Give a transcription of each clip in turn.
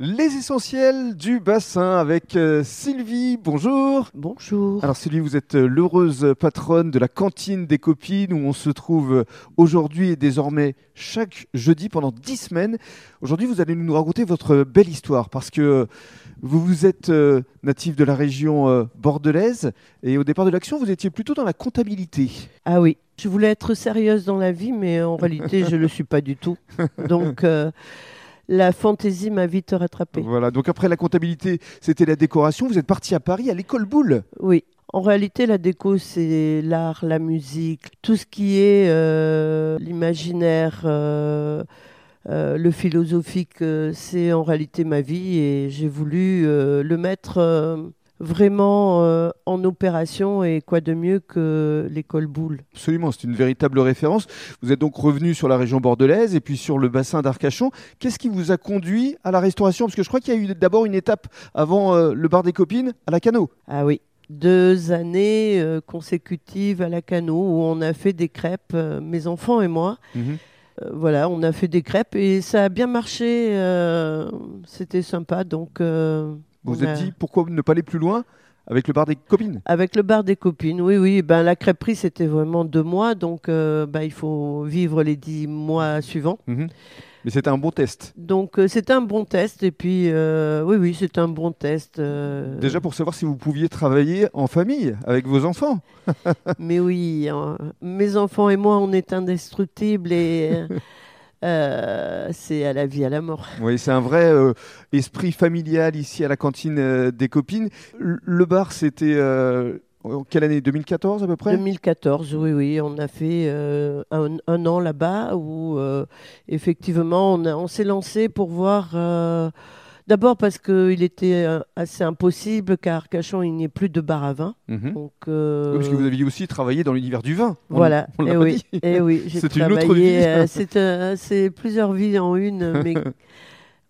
Les essentiels du bassin avec euh, Sylvie. Bonjour. Bonjour. Alors Sylvie, vous êtes euh, l'heureuse patronne de la cantine des copines où on se trouve euh, aujourd'hui et désormais chaque jeudi pendant dix semaines. Aujourd'hui, vous allez nous raconter votre belle histoire parce que vous vous êtes natif de la région bordelaise et au départ de l'action, vous étiez plutôt dans la comptabilité. Ah oui, je voulais être sérieuse dans la vie, mais en réalité, je ne le suis pas du tout. Donc la fantaisie m'a vite rattrapé. Voilà, donc après la comptabilité, c'était la décoration. Vous êtes parti à Paris à l'école Boulle. Oui. En réalité, la déco, c'est l'art, la musique, tout ce qui est euh, l'imaginaire, euh, euh, le philosophique, c'est en réalité ma vie et j'ai voulu le mettre vraiment euh, en opération et quoi de mieux que l'école Boulle. Absolument, c'est une véritable référence. Vous êtes donc revenu sur la région bordelaise et puis sur le bassin d'Arcachon. Qu'est-ce qui vous a conduit à la restauration? Parce que je crois qu'il y a eu d'abord une étape avant euh, le bar des copines à la Cano. Ah oui, deux années euh, consécutives à la Cano où on a fait des crêpes, mes enfants et moi. Mhm. voilà, on a fait des crêpes et ça a bien marché. C'était sympa, donc vous vous êtes dit pourquoi ne pas aller plus loin avec le bar des copines? Avec le bar des copines, oui, oui. Ben, la crêperie, c'était vraiment deux mois, donc euh, ben, il faut vivre les dix mois suivants. Mhm. Mais c'était un bon test. Donc euh, c'était un bon test, et puis euh, oui, oui, c'est un bon test. Déjà pour savoir si vous pouviez travailler en famille avec vos enfants. Mais oui, hein. mes enfants et moi, on est indestructibles et Euh, c'est à la vie, à la mort. Oui, c'est un vrai euh, esprit familial ici à la cantine euh, des copines. Le bar, c'était en quelle année? 2014 à peu près? 2014, oui, oui. On a fait un, an là-bas où effectivement on, on s'est lancé pour voir D'abord parce qu'il était euh, assez impossible qu'à Arcachon, il n'y ait plus de bar à vin. Mhm. Donc, euh, parce que vous aviez aussi travaillé dans l'univers du vin. Voilà, et, eh oui, et eh oui, C'est une autre vie. Euh, c'est plusieurs vies en une, mais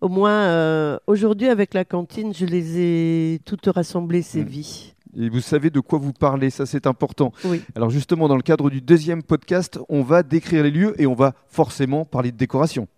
au moins aujourd'hui avec la cantine, je les ai toutes rassemblées, ces mm. vies. Et vous savez de quoi vous parlez, ça c'est important. Oui. Alors justement, dans le cadre du deuxième podcast, on va décrire les lieux et on va forcément parler de décoration.